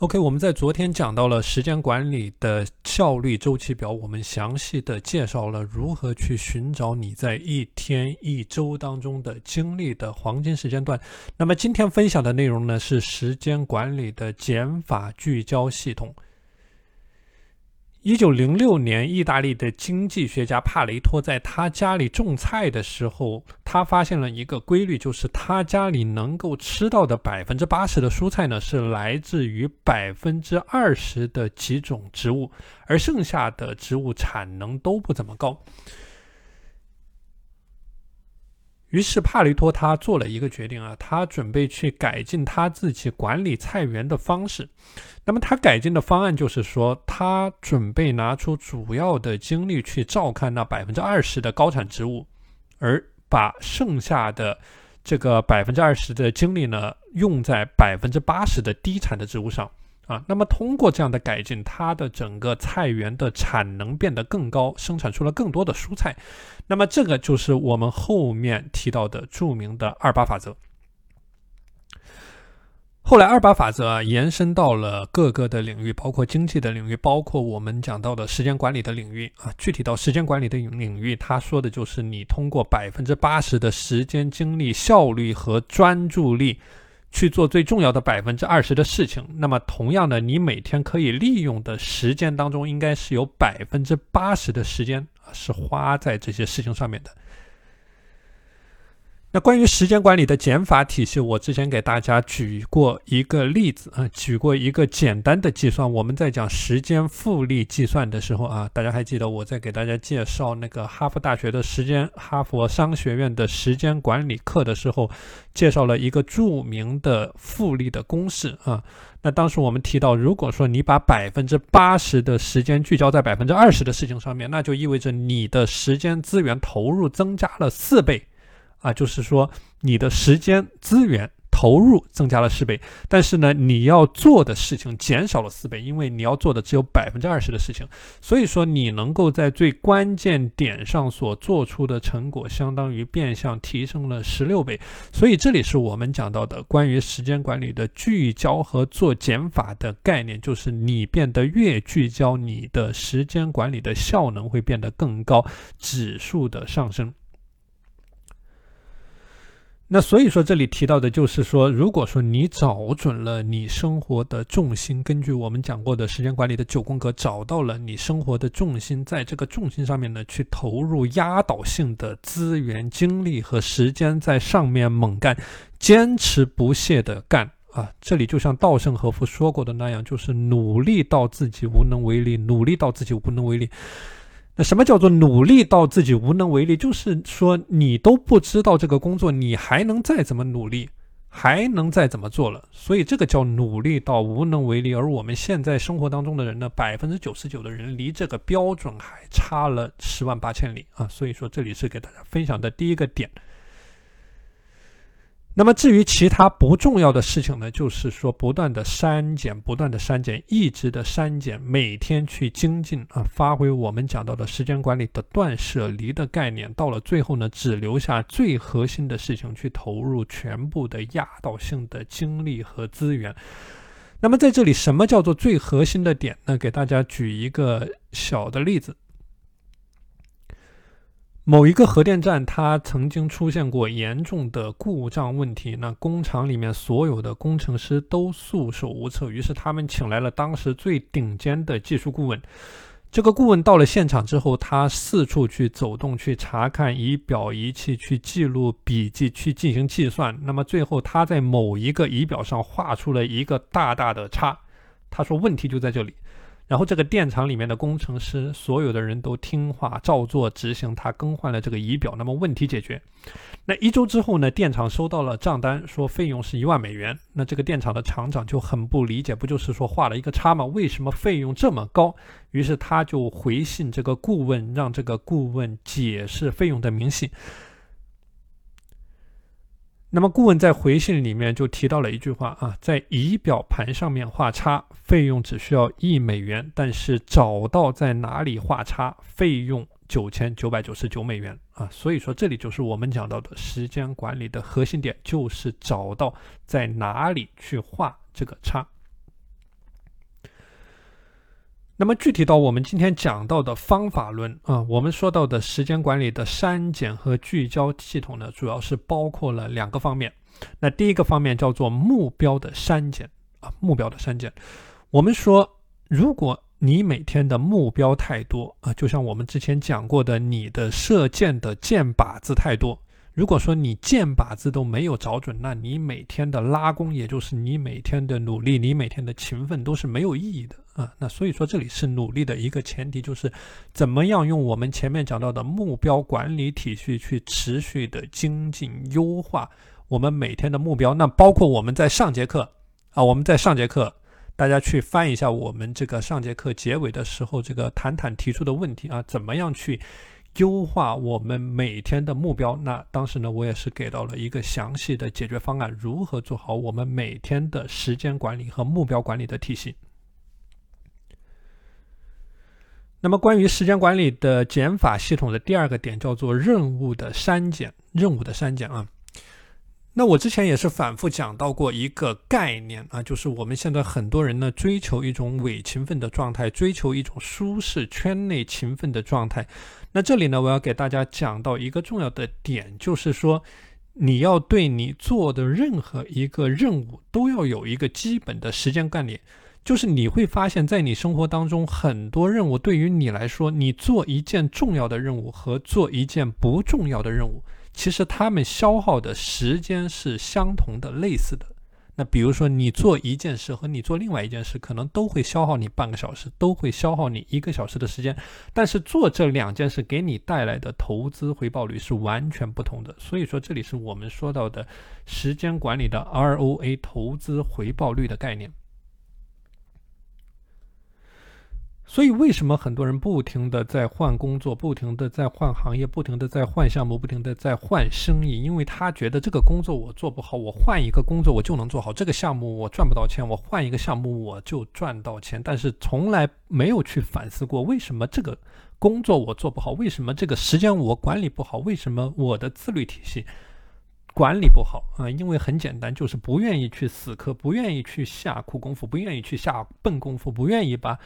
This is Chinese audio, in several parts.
OK，我们在昨天讲到了时间管理的效率周期表，我们详细的介绍了如何去寻找你在一天一周当中的精力的黄金时间段。那么今天分享的内容呢，是时间管理的减法聚焦系统。一九零六年，意大利的经济学家帕雷托在他家里种菜的时候，他发现了一个规律，就是他家里能够吃到的百分之八十的蔬菜呢，是来自于百分之二十的几种植物，而剩下的植物产能都不怎么高。于是帕雷托他做了一个决定啊，他准备去改进他自己管理菜园的方式。那么他改进的方案就是说，他准备拿出主要的精力去照看那百分之二十的高产植物，而把剩下的这个百分之二十的精力呢，用在百分之八十的低产的植物上。啊，那么通过这样的改进，它的整个菜园的产能变得更高，生产出了更多的蔬菜。那么这个就是我们后面提到的著名的二八法则。后来二八法则延伸到了各个的领域，包括经济的领域，包括我们讲到的时间管理的领域啊。具体到时间管理的领域，他说的就是你通过百分之八十的时间、精力、效率和专注力。去做最重要的百分之二十的事情，那么同样的，你每天可以利用的时间当中，应该是有百分之八十的时间是花在这些事情上面的。那关于时间管理的减法体系，我之前给大家举过一个例子啊，举过一个简单的计算。我们在讲时间复利计算的时候啊，大家还记得我在给大家介绍那个哈佛大学的时间、哈佛商学院的时间管理课的时候，介绍了一个著名的复利的公式啊。那当时我们提到，如果说你把百分之八十的时间聚焦在百分之二十的事情上面，那就意味着你的时间资源投入增加了四倍。啊，就是说你的时间资源投入增加了四倍，但是呢，你要做的事情减少了四倍，因为你要做的只有百分之二十的事情，所以说你能够在最关键点上所做出的成果，相当于变相提升了十六倍。所以这里是我们讲到的关于时间管理的聚焦和做减法的概念，就是你变得越聚焦，你的时间管理的效能会变得更高，指数的上升。那所以说，这里提到的就是说，如果说你找准了你生活的重心，根据我们讲过的时间管理的九宫格，找到了你生活的重心，在这个重心上面呢，去投入压倒性的资源、精力和时间在上面猛干，坚持不懈的干啊！这里就像稻盛和夫说过的那样，就是努力到自己无能为力，努力到自己无能为力。那什么叫做努力到自己无能为力？就是说你都不知道这个工作，你还能再怎么努力，还能再怎么做了？所以这个叫努力到无能为力。而我们现在生活当中的人呢，百分之九十九的人离这个标准还差了十万八千里啊！所以说这里是给大家分享的第一个点。那么至于其他不重要的事情呢，就是说不断的删减，不断的删减，一直的删减，每天去精进啊，发挥我们讲到的时间管理的断舍离的概念，到了最后呢，只留下最核心的事情去投入全部的压倒性的精力和资源。那么在这里，什么叫做最核心的点呢？给大家举一个小的例子。某一个核电站，它曾经出现过严重的故障问题，那工厂里面所有的工程师都束手无策，于是他们请来了当时最顶尖的技术顾问。这个顾问到了现场之后，他四处去走动，去查看仪表仪器，去记录笔记，去进行计算。那么最后，他在某一个仪表上画出了一个大大的叉。他说：“问题就在这里。”然后这个电厂里面的工程师，所有的人都听话照做执行，他更换了这个仪表，那么问题解决。那一周之后呢，电厂收到了账单，说费用是一万美元。那这个电厂的厂长就很不理解，不就是说画了一个叉吗？为什么费用这么高？于是他就回信这个顾问，让这个顾问解释费用的明细。那么顾问在回信里面就提到了一句话啊，在仪表盘上面画叉，费用只需要一美元，但是找到在哪里画叉，费用九千九百九十九美元啊。所以说这里就是我们讲到的时间管理的核心点，就是找到在哪里去画这个叉。那么具体到我们今天讲到的方法论啊，我们说到的时间管理的删减和聚焦系统呢，主要是包括了两个方面。那第一个方面叫做目标的删减啊，目标的删减。我们说，如果你每天的目标太多啊，就像我们之前讲过的，你的射箭的箭靶子太多。如果说你箭靶子都没有找准，那你每天的拉弓，也就是你每天的努力，你每天的勤奋都是没有意义的啊。那所以说，这里是努力的一个前提，就是怎么样用我们前面讲到的目标管理体系去持续的精进优化我们每天的目标。那包括我们在上节课啊，我们在上节课，大家去翻一下我们这个上节课结尾的时候，这个谈谈提出的问题啊，怎么样去。优化我们每天的目标，那当时呢，我也是给到了一个详细的解决方案，如何做好我们每天的时间管理和目标管理的体系。那么，关于时间管理的减法系统的第二个点叫做任务的删减，任务的删减啊。那我之前也是反复讲到过一个概念啊，就是我们现在很多人呢追求一种伪勤奋的状态，追求一种舒适圈内勤奋的状态。那这里呢，我要给大家讲到一个重要的点，就是说，你要对你做的任何一个任务都要有一个基本的时间概念。就是你会发现，在你生活当中，很多任务对于你来说，你做一件重要的任务和做一件不重要的任务，其实他们消耗的时间是相同的、类似的。那比如说，你做一件事和你做另外一件事，可能都会消耗你半个小时，都会消耗你一个小时的时间。但是做这两件事给你带来的投资回报率是完全不同的。所以说，这里是我们说到的时间管理的 ROA 投资回报率的概念。所以，为什么很多人不停的在换工作，不停的在换行业，不停的在换项目，不停的在换生意？因为他觉得这个工作我做不好，我换一个工作我就能做好；这个项目我赚不到钱，我换一个项目我就赚到钱。但是从来没有去反思过，为什么这个工作我做不好？为什么这个时间我管理不好？为什么我的自律体系管理不好啊？因为很简单，就是不愿意去死磕，不愿意去下苦功夫，不愿意去下笨功夫，不愿意把。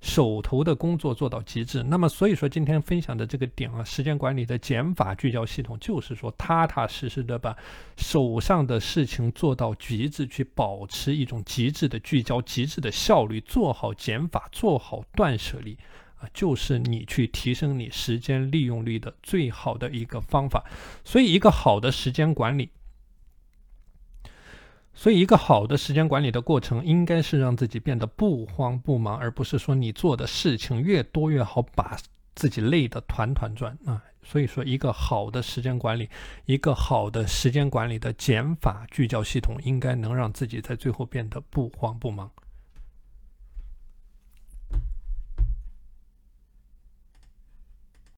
手头的工作做到极致，那么所以说今天分享的这个点啊，时间管理的减法聚焦系统，就是说踏踏实实的把手上的事情做到极致，去保持一种极致的聚焦、极致的效率，做好减法，做好断舍离啊，就是你去提升你时间利用率的最好的一个方法。所以，一个好的时间管理。所以，一个好的时间管理的过程，应该是让自己变得不慌不忙，而不是说你做的事情越多越好，把自己累得团团转啊。所以说，一个好的时间管理，一个好的时间管理的减法聚焦系统，应该能让自己在最后变得不慌不忙。